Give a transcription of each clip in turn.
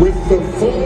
with the full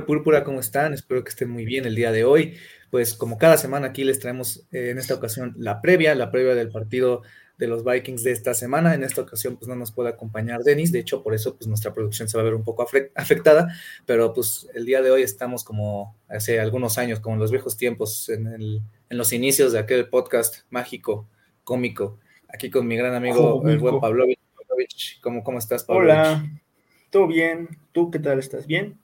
Púrpura, ¿cómo están? Espero que estén muy bien el día de hoy. Pues como cada semana aquí les traemos eh, en esta ocasión la previa, la previa del partido de los Vikings de esta semana. En esta ocasión pues no nos puede acompañar Denis, de hecho por eso pues nuestra producción se va a ver un poco afectada, pero pues el día de hoy estamos como hace algunos años, como en los viejos tiempos, en, el- en los inicios de aquel podcast mágico, cómico, aquí con mi gran amigo el buen. Pavlovich, ¿Cómo, cómo estás, Pavlovich? Hola, ¿todo bien? ¿Tú qué tal estás? ¿Bien?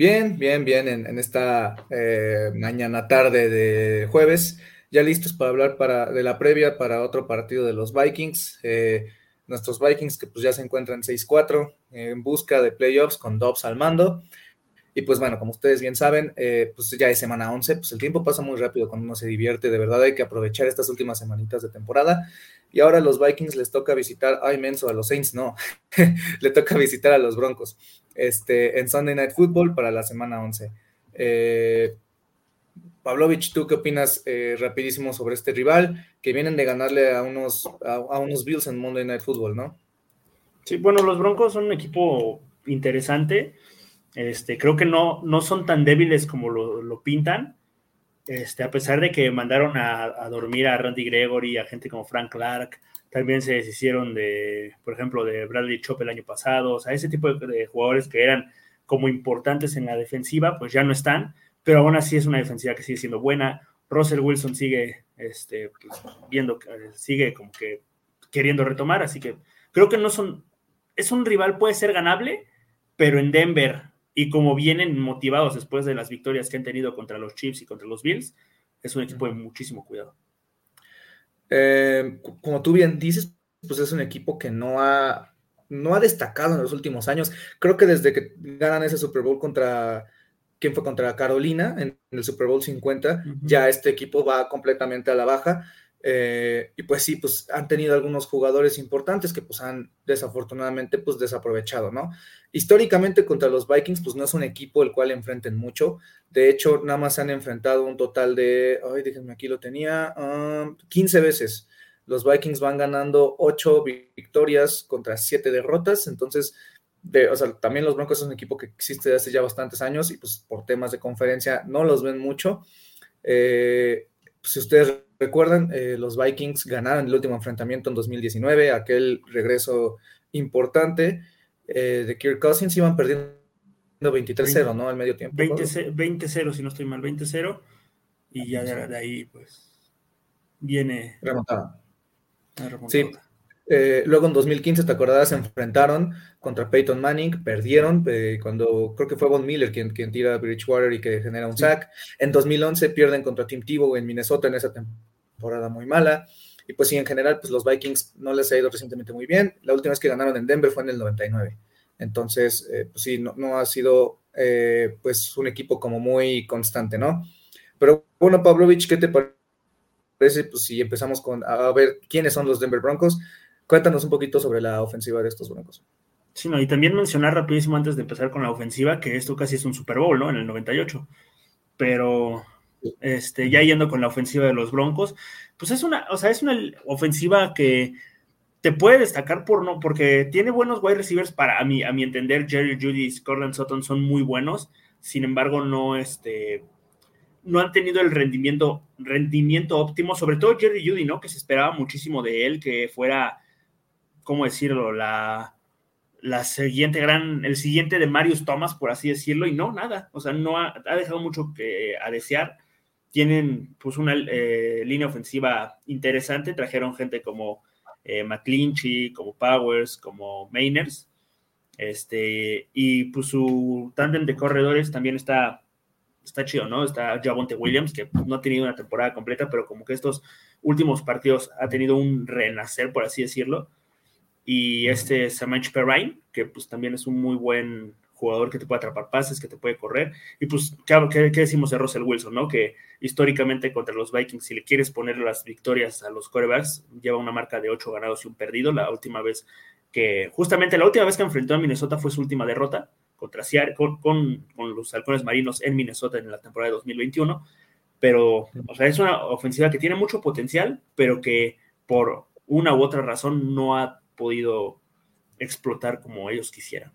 Bien, bien, bien, en, esta eh, mañana tarde de jueves, ya listos para hablar para, de la previa para otro partido de los Vikings, eh, nuestros Vikings que pues ya se encuentran 6-4 eh, en busca de playoffs con Dobbs al mando, y pues bueno, como ustedes bien saben, eh, pues ya es semana 11, pues el tiempo pasa muy rápido cuando uno se divierte, de verdad hay que aprovechar estas últimas semanitas de temporada, y ahora a los Vikings les toca visitar, ay menso, a los Saints no, le toca visitar a los Broncos este, en Sunday Night Football para la semana 11. Eh, Pavlovich, ¿tú qué opinas eh, rapidísimo sobre este rival que vienen de ganarle a unos, a, a unos Bills en Monday Night Football, ¿no? Sí, bueno, los Broncos son un equipo interesante. Este, creo que no, no son tan débiles como lo, pintan. Este, a pesar de que mandaron a, dormir a Randy Gregory, a gente como Frank Clark, también se deshicieron de, por ejemplo, de Bradley Chop el año pasado, o sea, ese tipo de, jugadores que eran como importantes en la defensiva, pues ya no están, pero aún así es una defensiva que sigue siendo buena. Russell Wilson sigue este, pues, viendo, sigue como que queriendo retomar, así que creo que no son, es un rival, puede ser ganable, pero en Denver, y como vienen motivados después de las victorias que han tenido contra los Chiefs y contra los Bills, es un equipo de muchísimo cuidado. Eh, como tú bien dices, pues es un equipo que no ha, no ha destacado en los últimos años. Creo que desde que ganan ese Super Bowl contra, ¿quién fue? Contra Carolina en, el Super Bowl 50, Ujú. ya este equipo va completamente a la baja. Eh, y pues sí, pues han tenido algunos jugadores importantes que pues han desafortunadamente pues desaprovechado, ¿no? Históricamente contra los Vikings pues no es un equipo el cual enfrenten mucho. De hecho, nada más se han enfrentado un total de, ay, déjenme aquí lo tenía, um, 15 veces. Los Vikings van ganando 8 victorias contra 7 derrotas, entonces, o sea, también los Broncos son un equipo que existe desde hace ya bastantes años y pues por temas de conferencia no los ven mucho. Eh, si ustedes recuerdan, eh, los Vikings ganaron el último enfrentamiento en 2019, aquel regreso importante eh, de Kirk Cousins, iban perdiendo 23-0, ¿no? Al medio tiempo. 20-0, 20-0, si no estoy mal, 20-0, y ya de, de ahí, pues, viene Remontada. Sí. Eh, luego en 2015, ¿te acordarás? Se enfrentaron contra Peyton Manning, perdieron eh, cuando creo que fue Von Miller quien, quien tira a Bridgewater y que genera un Sí. sack. En 2011 pierden contra Tim Tebow en Minnesota en esa temporada muy mala. Y pues sí, en general, pues los Vikings no les ha ido recientemente muy bien. La última vez que ganaron en Denver fue en el 99. Entonces, eh, pues sí, no, no ha sido eh, pues un equipo como muy constante, ¿no? Pero bueno, Pavlovich, ¿qué te parece? Pues si empezamos con a ver quiénes son los Denver Broncos. Cuéntanos un poquito sobre la ofensiva de estos Broncos. Sí, no, y también mencionar rapidísimo antes de empezar con la ofensiva que esto casi es un Super Bowl, ¿no? En el 98. Pero este, ya yendo con la ofensiva de los Broncos, pues es una, o sea, es una ofensiva que te puede destacar por no, porque tiene buenos wide receivers para a mi, a mi entender, Jerry Judy y Cortland Sutton son muy buenos, sin embargo, no este no han tenido el rendimiento, rendimiento óptimo, sobre todo Jerry Judy, ¿no? Que se esperaba muchísimo de él, que fuera, ¿cómo decirlo? La, la siguiente gran, el siguiente de Marius Thomas, por así decirlo, y no, nada, o sea, no ha, dejado mucho que, a desear. Tienen pues una eh, línea ofensiva interesante, trajeron gente como eh, McClinchy, como Powers, como Mainers, este, y pues su tándem de corredores también está, está chido, ¿no? Está Javonte Williams, que no ha tenido una temporada completa, pero como que estos últimos partidos ha tenido un renacer, por así decirlo. Y este Samach Perrine, que pues también es un muy buen jugador que te puede atrapar pases, que te puede correr. Y pues, ¿qué, qué decimos de Russell Wilson, no? Que históricamente contra los Vikings, si le quieres poner las victorias a los quarterbacks, lleva una marca de 8 ganados y un perdido. La última vez que, justamente la última vez que enfrentó a Minnesota fue su última derrota contra con, con, con los halcones marinos en Minnesota en la temporada de 2021. Pero, o sea, es una ofensiva que tiene mucho potencial, pero que por una u otra razón no ha podido explotar como ellos quisieran.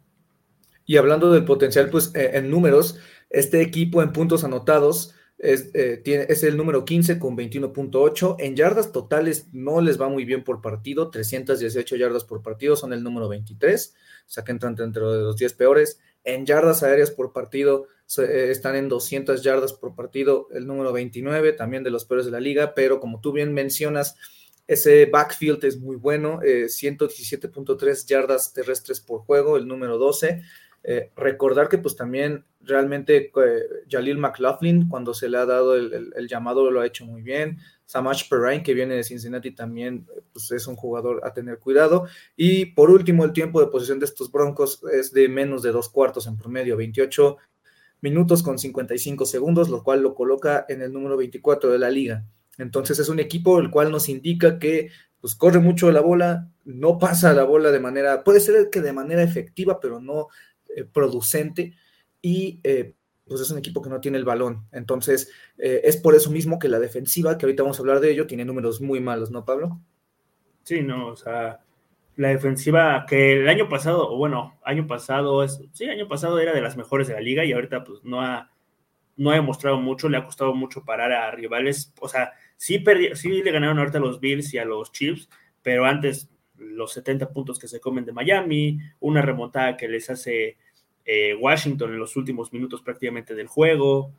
Y hablando del potencial, pues eh, en números, este equipo en puntos anotados es, eh, tiene, es el número 15 con 21.8. En yardas totales no les va muy bien por partido, 318 yardas por partido son el número 23, o sea que entran dentro de los 10 peores. En yardas aéreas por partido eh, están en 200 yardas por partido, el número 29, también de los peores de la liga, pero como tú bien mencionas, ese backfield es muy bueno, 117.3 eh, yardas terrestres por juego, el número 12. Eh, recordar que pues también realmente eh, Jalil McLaughlin, cuando se le ha dado el, llamado, lo ha hecho muy bien. Samach Perrine, que viene de Cincinnati, también pues, es un jugador a tener cuidado. Y por último, el tiempo de posesión de estos Broncos es de menos de dos cuartos en promedio, 28 minutos con 55 segundos, lo cual lo coloca en el número 24 de la liga. Entonces es un equipo el cual nos indica que pues corre mucho la bola, no pasa la bola de manera, puede ser que de manera efectiva, pero no eh, producente, y eh, pues es un equipo que no tiene el balón. Entonces eh, es por eso mismo que la defensiva, que ahorita vamos a hablar de ello, tiene números muy malos, ¿no, Pablo? Sí, no, o sea, la defensiva que el año pasado, o bueno, año pasado, es, sí, año pasado era de las mejores de la liga y ahorita pues no ha, no ha demostrado mucho, le ha costado mucho parar a rivales, o sea, Sí, sí le ganaron ahorita a los Bills y a los Chiefs, pero antes los 70 puntos que se comen de Miami, una remontada que les hace eh, Washington en los últimos minutos prácticamente del juego,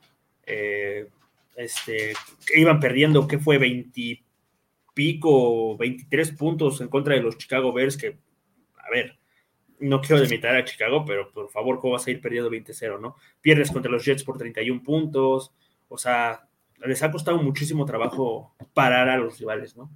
eh, este, iban perdiendo, ¿qué fue? 20 pico, 23 puntos en contra de los Chicago Bears, que, a ver, no quiero demitar a Chicago, pero por favor, ¿cómo vas a ir perdiendo 20-0, no? Pierdes contra los Jets por 31 puntos, o sea, les ha costado muchísimo trabajo parar a los rivales, ¿no?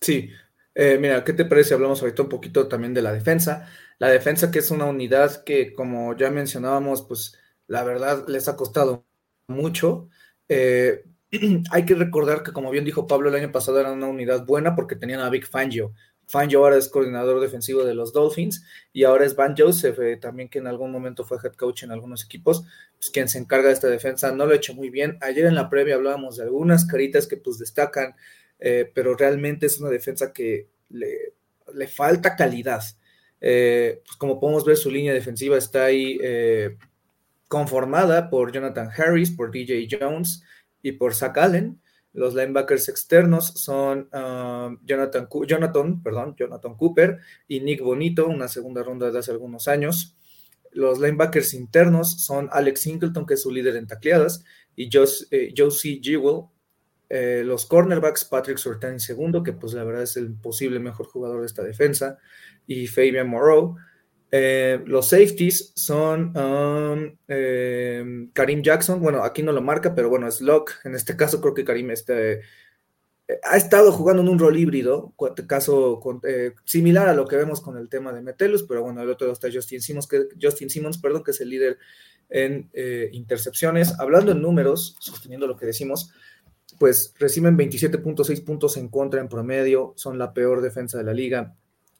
Sí. Eh, mira, ¿qué te parece? Hablamos ahorita un poquito también de la defensa. La defensa que es una unidad que, como ya mencionábamos, pues la verdad les ha costado mucho. Eh, hay que recordar que, como bien dijo Pablo, el año pasado era una unidad buena porque tenían a Vic Fangio, Fangio ahora es coordinador defensivo de los Dolphins y ahora es Van Joseph, eh, también que en algún momento fue head coach en algunos equipos, pues quien se encarga de esta defensa no lo ha hecho muy bien. Ayer en la previa hablábamos de algunas caritas que pues destacan, pero realmente es una defensa que le, falta calidad. Eh, pues como podemos ver, su línea defensiva está ahí conformada por Jonathan Harris, por DJ Jones y por Zach Allen. Los linebackers externos son um, Jonathan, Jonathan, perdón, Jonathan Cooper y Nick Bonito, una segunda ronda de hace algunos años. Los linebackers internos son Alex Singleton, que es su líder en tacleadas, y eh, Josie Jewell. Eh, los cornerbacks, Patrick Surtain segundo, que pues la verdad es el posible mejor jugador de esta defensa, y Fabian Moreau. Eh, los safeties son um, em, Karim Jackson, bueno, aquí no lo marca, pero bueno, es Locke. En este caso creo que Karim este, eh, ha estado jugando en un rol híbrido, caso eh, similar a lo que vemos con el tema de Metelus, pero bueno, el otro está Justin Simmons, que, Justin Simmons, perdón, que es el líder en intercepciones. Hablando en números, sosteniendo lo que decimos, pues reciben 27.6 puntos en contra en promedio, son la peor defensa de la liga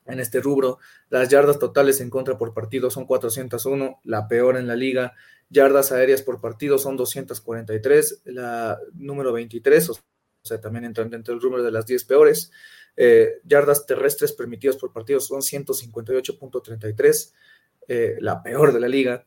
en este rubro. Las yardas totales en contra por partido son 401, la peor en la liga. Yardas aéreas por partido son 243, la número 23, o sea, también entran dentro del rubro de las 10 peores. Eh, yardas terrestres permitidas por partido son 158.33, eh, la peor de la liga.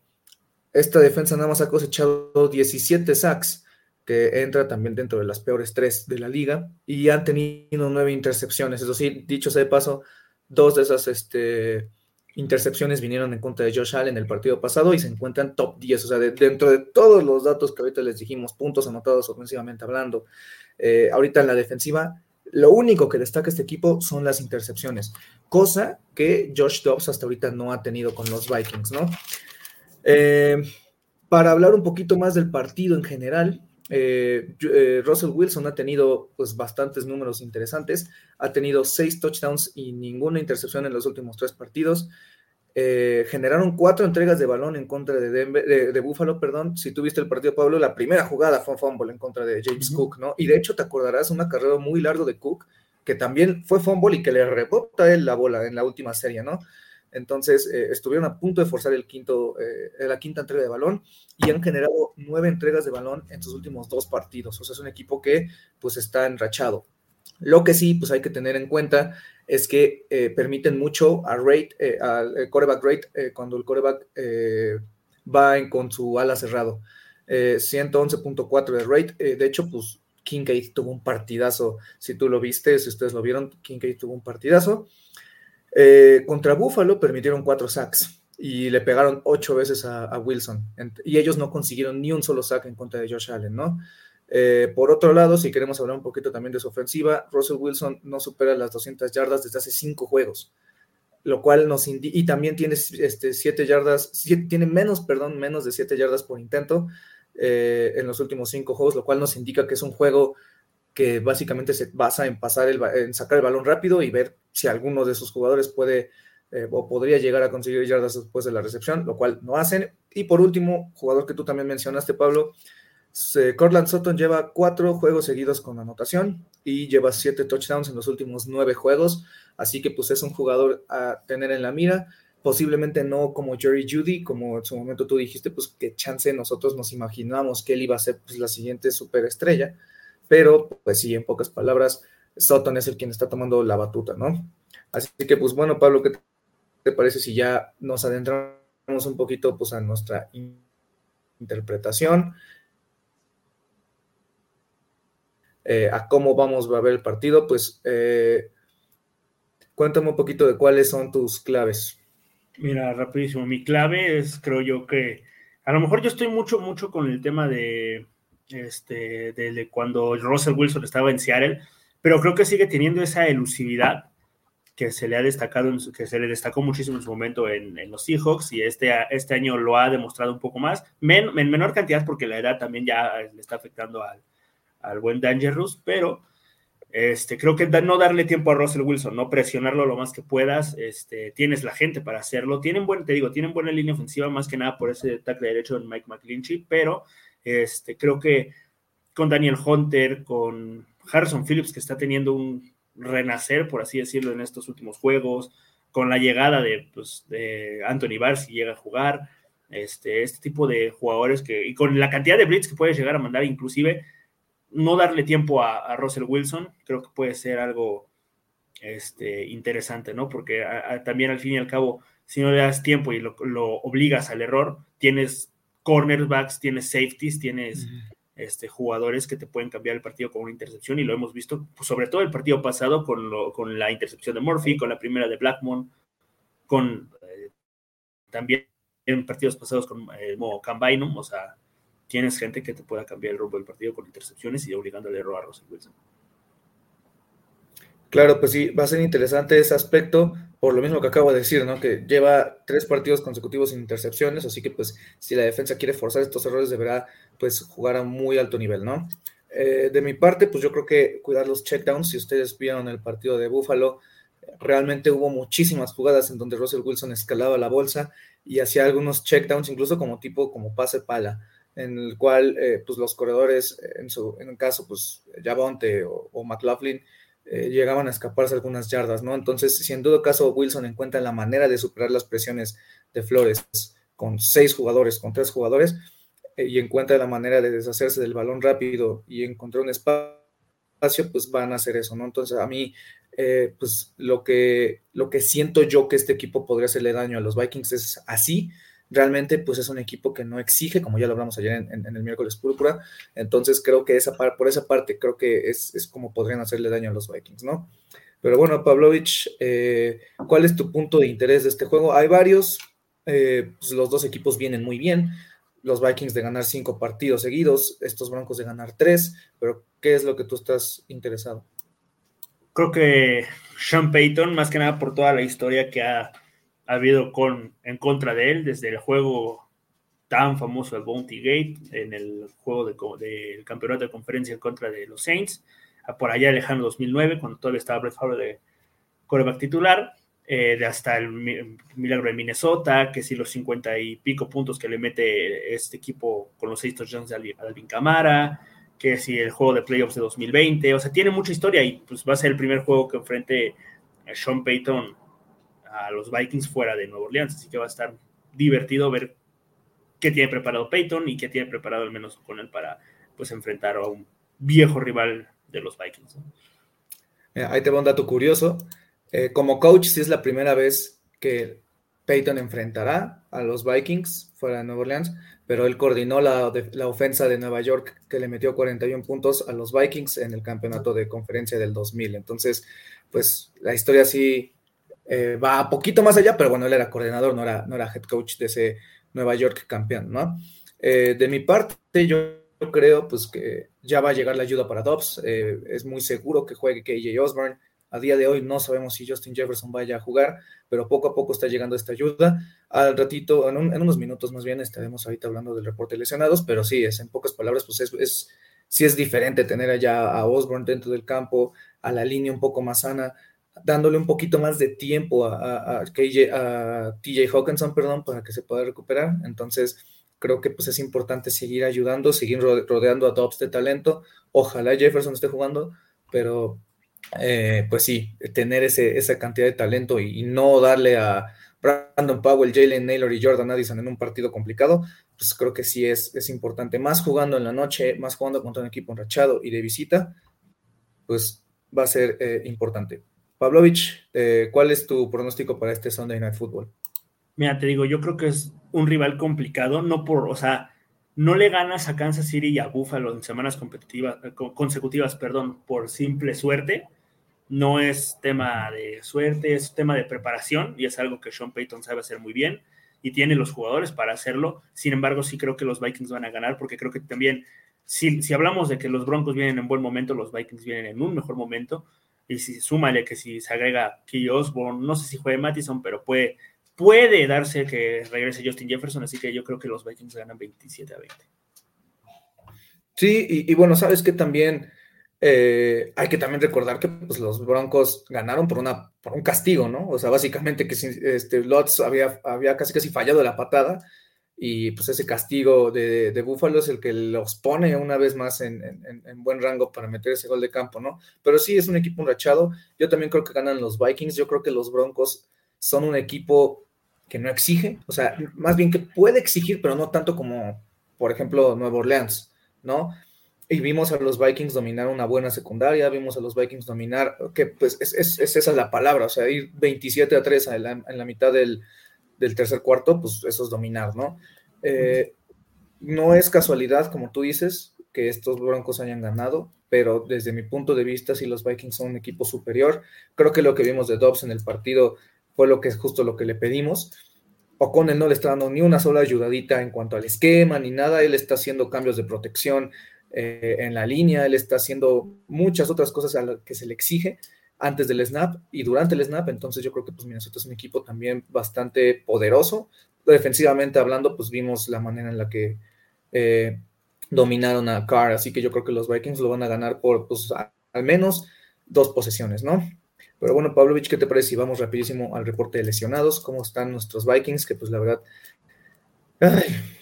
Esta defensa nada más ha cosechado 17 sacks, que entra también dentro de las peores tres de la liga, y han tenido nueve intercepciones. Eso sí, dicho sea de paso, dos de esas este, intercepciones vinieron en contra de Josh Allen en el partido pasado y se encuentran top 10, o sea, dentro de todos los datos que ahorita les dijimos, puntos anotados ofensivamente hablando, eh, ahorita en la defensiva, lo único que destaca este equipo son las intercepciones, cosa que Josh Dobbs hasta ahorita no ha tenido con los Vikings, ¿no? Eh, para hablar un poquito más del partido en general, eh, eh, Russell Wilson ha tenido pues bastantes números interesantes, ha tenido seis touchdowns y ninguna intercepción en los últimos tres partidos. Eh, generaron cuatro entregas de balón en contra de, de, Buffalo, perdón. Si tuviste el partido, Pablo, la primera jugada fue fumble en contra de James Cook, ¿no? Y de hecho te acordarás una carrera muy largo de Cook, que también fue fumble y que le rebota él la bola en la última serie, ¿no? Entonces eh, estuvieron a punto de forzar el quinto, eh, la quinta entrega de balón y han generado nueve entregas de balón en sus últimos dos partidos. O sea, es un equipo que pues está enrachado. Lo que sí, pues hay que tener en cuenta es que eh, permiten mucho a rate, al coreback rate cuando el coreback va en, con su ala cerrado. 111.4 de rate. de hecho, pues Kincaid tuvo un partidazo. Si tú lo viste, si ustedes lo vieron, Kincaid tuvo un partidazo. Eh, contra Buffalo permitieron cuatro sacks y le pegaron ocho veces a, Wilson. Y ellos no consiguieron ni un solo sack en contra de Josh Allen, ¿no? Eh, por otro lado, si queremos hablar un poquito también de su ofensiva, Russell Wilson no supera las 200 yardas desde hace cinco juegos, lo cual nos indica, y también tiene este, siete yardas, tiene menos, perdón, menos de siete yardas por intento eh, en los últimos cinco juegos, lo cual nos indica que es un juego que básicamente se basa en pasar el, en sacar el balón rápido y ver si alguno de sus jugadores puede eh, o podría llegar a conseguir yardas después de la recepción, lo cual no hacen. Y por último, jugador que tú también mencionaste, Pablo, Cortland Sutton lleva cuatro juegos seguidos con anotación y lleva siete touchdowns en los últimos nueve juegos, así que pues es un jugador a tener en la mira, posiblemente no como Jerry Judy, como en su momento tú dijiste, pues que chance nosotros nos imaginamos que él iba a ser pues, la siguiente superestrella, pero pues sí, en pocas palabras, Sutton es el quien está tomando la batuta, ¿no? Así que pues bueno, Pablo, ¿qué te parece si ya nos adentramos un poquito pues a nuestra interpretación? Eh, a cómo vamos a ver el partido, pues eh, cuéntame un poquito de cuáles son tus claves. Mira, rapidísimo, mi clave es, creo yo que, a lo mejor yo estoy mucho, mucho con el tema de, este, de cuando Russell Wilson estaba en Seattle, pero creo que sigue teniendo esa elusividad que se le ha destacado, que se le destacó muchísimo en su momento en, los Seahawks y este, este año lo ha demostrado un poco más, en menor cantidad porque la edad también ya le está afectando al, al buen Dangerous, pero este, creo que no darle tiempo a Russell Wilson, no presionarlo lo más que puedas, este, tienes la gente para hacerlo, tienen buen, te digo, tienen buena línea ofensiva más que nada por ese tackle derecho en Mike McClinchy, pero este, creo que con Daniel Hunter, con Harrison Phillips, que está teniendo un renacer, por así decirlo, en estos últimos juegos, con la llegada de, pues, Anthony Barr, si llega a jugar, este, este tipo de jugadores que, y con la cantidad de blitz que puede llegar a mandar, inclusive, no darle tiempo a, Russell Wilson, creo que puede ser algo este, interesante, ¿no? Porque también al fin y al cabo, si no le das tiempo y lo, obligas al error, tienes cornerbacks, tienes safeties, tienes este, jugadores que te pueden cambiar el partido con una intercepción y lo hemos visto, pues, sobre todo el partido pasado con, con la intercepción de Murphy, con la primera de Blackmon, con eh, también en partidos pasados con el eh, modo o sea, tienes gente que te pueda cambiar el rumbo del partido con intercepciones y obligando al error a Russell Wilson. Claro, pues sí, va a ser interesante ese aspecto, por lo mismo que acabo de decir, ¿no? Que lleva tres partidos consecutivos sin intercepciones, así que pues si la defensa quiere forzar estos errores deberá pues jugar a muy alto nivel, ¿no? Eh, de mi parte, pues yo creo que cuidar los checkdowns, si ustedes vieron el partido de Buffalo, realmente hubo muchísimas jugadas en donde Russell Wilson escalaba la bolsa y hacía algunos checkdowns, incluso como tipo, como pase pala, en el cual eh, pues los corredores, en, su, en un caso, pues Javonte o McLaughlin, eh, llegaban a escaparse algunas yardas, ¿no? Entonces, si en todo caso Wilson encuentra la manera de superar las presiones de Flores con seis jugadores, con tres jugadores, eh, y encuentra la manera de deshacerse del balón rápido y encontrar un espacio, pues van a hacer eso, ¿no? Entonces, a mí, eh, pues lo que, lo que siento yo que este equipo podría hacerle daño a los Vikings es así, realmente pues es un equipo que no exige, como ya lo hablamos ayer en, el miércoles púrpura, entonces creo que esa por esa parte creo que es, como podrían hacerle daño a los Vikings, ¿no? Pero bueno, Pavlovich, eh, ¿cuál es tu punto de interés de este juego? Hay varios, eh, pues los dos equipos vienen muy bien. Los Vikings de ganar cinco partidos seguidos, estos Broncos de ganar tres, pero ¿qué es lo que tú estás interesado? Creo que Sean Payton, más que nada por toda la historia que ha, habido con, en contra de él, desde el juego tan famoso de Bounty Gate, en el juego del campeonato de conferencia en contra de los Saints, por allá lejano 2009, cuando todavía estaba Brett Favre de coreback titular, eh, de hasta el milagro de Minnesota, que si los 50 y pico puntos que le mete este equipo con los seis touchdowns de Alvin Camara, que si el juego de playoffs de 2020, o sea, tiene mucha historia y pues va a ser el primer juego que enfrente a Sean Payton a los Vikings fuera de Nueva Orleans, así que va a estar divertido ver qué tiene preparado Payton y qué tiene preparado al menos con él para pues enfrentar a un viejo rival de los Vikings. ahí te va un dato curioso. Eh, como coach, si es la primera vez que Peyton enfrentará a los Vikings fuera de Nueva Orleans, pero él coordinó la, la, ofensa de Nueva York que le metió 41 puntos a los Vikings en el campeonato de conferencia del 2000. Entonces, pues la historia sí eh, va un poquito más allá, pero bueno, él era coordinador, no era, no era head coach de ese Nueva York campeón, ¿no? Eh, de mi parte, yo creo pues que ya va a llegar la ayuda para Dobbs. Eh, es muy seguro que juegue KJ Osborne. A día de hoy no sabemos si Justin Jefferson vaya a jugar, pero poco a poco está llegando esta ayuda. Al ratito, en, unos minutos más bien, estaremos ahorita hablando del reporte de lesionados, pero sí, es en pocas palabras, pues es, es sí es diferente tener allá a Osborne dentro del campo, a la línea un poco más sana, dándole un poquito más de tiempo a, KJ, a TJ Hawkinson, perdón, para que se pueda recuperar. Entonces, creo que pues es importante seguir ayudando, seguir rodeando a tops de talento. Ojalá Jefferson esté jugando, pero eh, pues sí, tener ese, esa cantidad de talento y, no darle a Brandon Powell, Jalen Naylor y Jordan Addison en un partido complicado, pues creo que sí es, es importante. Más jugando en la noche, más jugando contra un equipo enrachado y de visita, pues va a ser eh, importante. Pavlovich, eh, ¿cuál es tu pronóstico para este Sunday Night Football? Mira, te digo, yo creo que es un rival complicado, no por, o sea, no le ganas a Kansas City y a Buffalo en semanas competitivas, eh, consecutivas, perdón, por simple suerte. No es tema de suerte, es tema de preparación y es algo que Sean Payton sabe hacer muy bien y tiene los jugadores para hacerlo. Sin embargo, sí creo que los Vikings van a ganar porque creo que también, si, si hablamos de que los Broncos vienen en buen momento, los Vikings vienen en un mejor momento. Y si súmale que si se agrega Key Osborne, no sé si juegue Mattison, pero puede puede darse que regrese Justin Jefferson, así que yo creo que los Vikings ganan 27 a 20. Sí, y, bueno, sabes que también eh, hay que también recordar que pues, los Broncos ganaron por, una, por un castigo, ¿no? O sea, básicamente que este, Lotz había, había casi casi fallado la patada y pues ese castigo de, de Búfalo es el que los pone una vez más en, en, buen rango para meter ese gol de campo, ¿no? Pero sí, es un equipo enrachado. Yo también creo que ganan los Vikings. Yo creo que los Broncos son un equipo que no exige, o sea, más bien que puede exigir, pero no tanto como, por ejemplo, Nueva Orleans, ¿no? Y vimos a los Vikings dominar una buena secundaria, vimos a los Vikings dominar, que pues es, es, es esa la palabra, o sea, ir 27 a 3 en la, mitad del, tercer cuarto, pues eso es dominar, ¿no? Eh, no es casualidad, como tú dices, que estos Broncos hayan ganado, pero desde mi punto de vista, si los Vikings son un equipo superior, creo que lo que vimos de Dobbs en el partido fue lo que es justo lo que le pedimos. O'Connell no le está dando ni una sola ayudadita en cuanto al esquema ni nada, él está haciendo cambios de protección eh, en la línea, él está haciendo muchas otras cosas a las que se le exige antes del snap y durante el snap, entonces yo creo que pues Minnesota es un equipo también bastante poderoso. Defensivamente hablando, pues vimos la manera en la que eh, dominaron a Carr, así que yo creo que los Vikings lo van a ganar por pues, al menos dos posesiones, ¿no? Pero bueno, Pavlovich, ¿qué te parece si vamos rapidísimo al reporte de lesionados? ¿Cómo están nuestros Vikings? Que pues la verdad,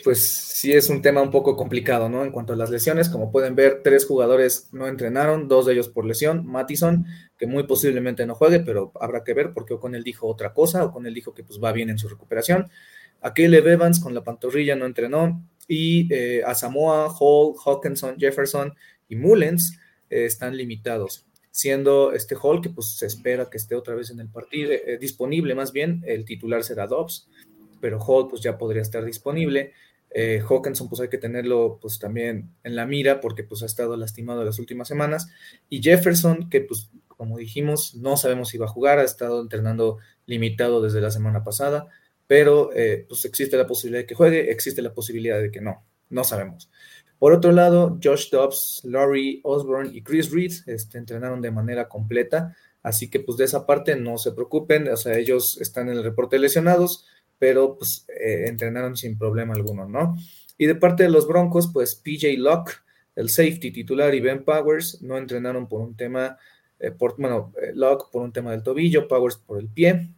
pues sí es un tema un poco complicado, ¿no? En cuanto a las lesiones, como pueden ver, tres jugadores no entrenaron, dos de ellos por lesión. Mattison, que muy posiblemente no juegue, pero habrá que ver porque con él dijo otra cosa, o con él dijo que pues va bien en su recuperación. Aquele Evans con la pantorrilla no entrenó y eh, a Samoa, Hall, Hawkinson, Jefferson y Mullens eh, están limitados siendo este Hall que pues se espera que esté otra vez en el partido, eh, disponible más bien, el titular será Dobbs, pero Hall pues ya podría estar disponible. Eh, Hawkinson pues hay que tenerlo pues también en la mira porque pues ha estado lastimado las últimas semanas y Jefferson que pues como dijimos, no sabemos si va a jugar, ha estado entrenando limitado desde la semana pasada, pero eh, pues existe la posibilidad de que juegue, existe la posibilidad de que no, no sabemos. Por otro lado, Josh Dobbs, Laurie Osborne y Chris Reed este, entrenaron de manera completa, así que pues de esa parte no se preocupen, o sea, ellos están en el reporte lesionados, pero pues eh, entrenaron sin problema alguno, ¿no? Y de parte de los Broncos, pues PJ Locke, el safety titular y Ben Powers no entrenaron por un tema, eh, por, bueno, eh, Locke por un tema del tobillo, Powers por el pie.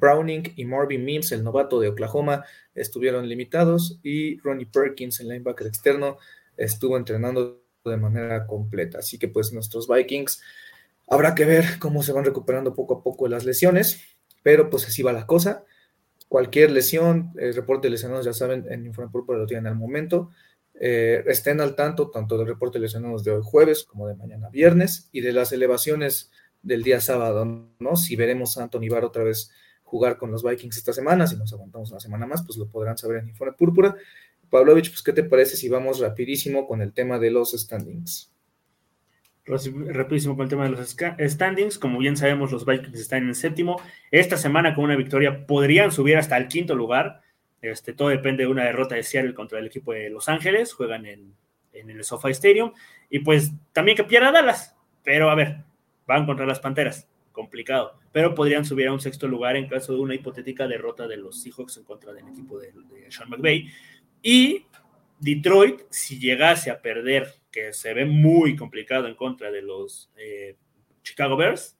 Browning y Marvin Mims, el novato de Oklahoma, estuvieron limitados y Ronnie Perkins, el linebacker externo, estuvo entrenando de manera completa. Así que pues nuestros Vikings habrá que ver cómo se van recuperando poco a poco las lesiones, pero pues así va la cosa. Cualquier lesión, el reporte de lesionados, ya saben, en Informe Púrpura lo tienen al momento. Eh, estén al tanto tanto del reporte de lesionados de hoy jueves como de mañana viernes y de las elevaciones del día sábado, ¿no? Si veremos a Anthony Barr otra vez jugar con los Vikings esta semana, si nos aguantamos una semana más, pues lo podrán saber en Informe Púrpura. Pavlovich, pues, ¿qué te parece si vamos rapidísimo con el tema de los standings? Rapidísimo con el tema de los standings. Como bien sabemos, los Vikings están en el séptimo. Esta semana, con una victoria, podrían subir hasta el quinto lugar. Este, todo depende de una derrota de Seattle contra el equipo de Los Ángeles. Juegan en, en el SoFi Stadium. Y pues también que pierda Dallas. Pero a ver, van contra las Panteras. Complicado. Pero podrían subir a un sexto lugar en caso de una hipotética derrota de los Seahawks en contra del equipo de, de Sean McVay. Y Detroit, si llegase a perder que se ve muy complicado en contra de los eh, Chicago Bears.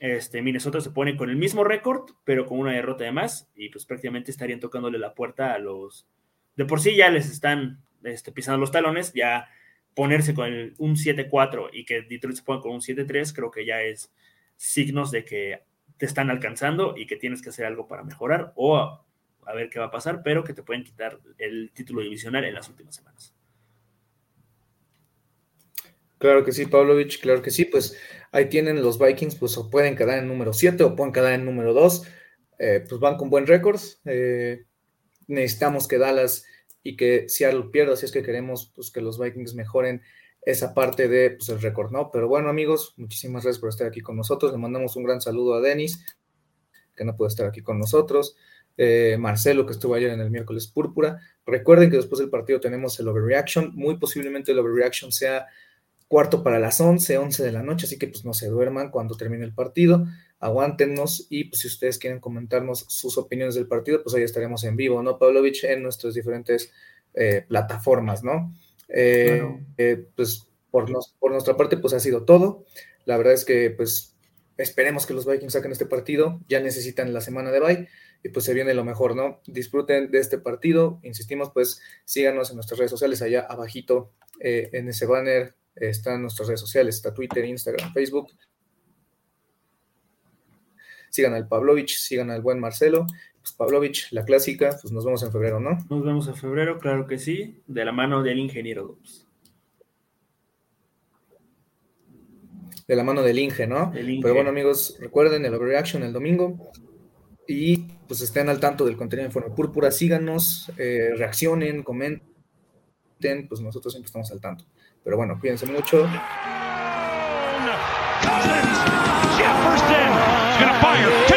Este, Minnesota se pone con el mismo récord, pero con una derrota de más, y pues prácticamente estarían tocándole la puerta a los. De por sí ya les están este, pisando los talones, ya ponerse con un 7-4 y que Detroit se ponga con un 7-3, creo que ya es signos de que te están alcanzando y que tienes que hacer algo para mejorar o a, ver qué va a pasar, pero que te pueden quitar el título divisional en las últimas semanas. Claro que sí, Pavlovich, claro que sí, pues ahí tienen los Vikings, pues o pueden quedar en número 7 o pueden quedar en número 2, eh, pues van con buen récord, eh, necesitamos que Dallas y que Seattle pierda, si es que queremos pues, que los Vikings mejoren esa parte de pues, récord, ¿no? Pero bueno, amigos, muchísimas gracias por estar aquí con nosotros, le mandamos un gran saludo a Denis, que no puede estar aquí con nosotros, eh, Marcelo, que estuvo ayer en el miércoles púrpura, recuerden que después del partido tenemos el overreaction, muy posiblemente el overreaction sea cuarto para las 11, 11 de la noche, así que pues no se duerman cuando termine el partido, aguántenos y pues si ustedes quieren comentarnos sus opiniones del partido, pues ahí estaremos en vivo, ¿no, Pavlovich? En nuestras diferentes eh, plataformas, ¿no? Eh, eh, pues por, por nuestra parte, pues ha sido todo. La verdad es que pues esperemos que los Vikings saquen este partido, ya necesitan la semana de bye y pues se viene lo mejor, ¿no? Disfruten de este partido, insistimos, pues síganos en nuestras redes sociales allá abajito en ese banner están nuestras redes sociales, está Twitter, Instagram, Facebook. Sigan al Pavlovich, sigan al buen Marcelo. Pues Pavlovich, la clásica, pues nos vemos en febrero, ¿no? Nos vemos en febrero, claro que sí, de la mano del ingeniero De la mano del Inge, ¿no? Pero bueno, amigos, recuerden el overreaction el domingo. Y pues estén al tanto del contenido en forma púrpura, síganos, eh, reaccionen, comenten, pues nosotros siempre estamos al tanto. Pero bueno, cuídense mucho. Jefferson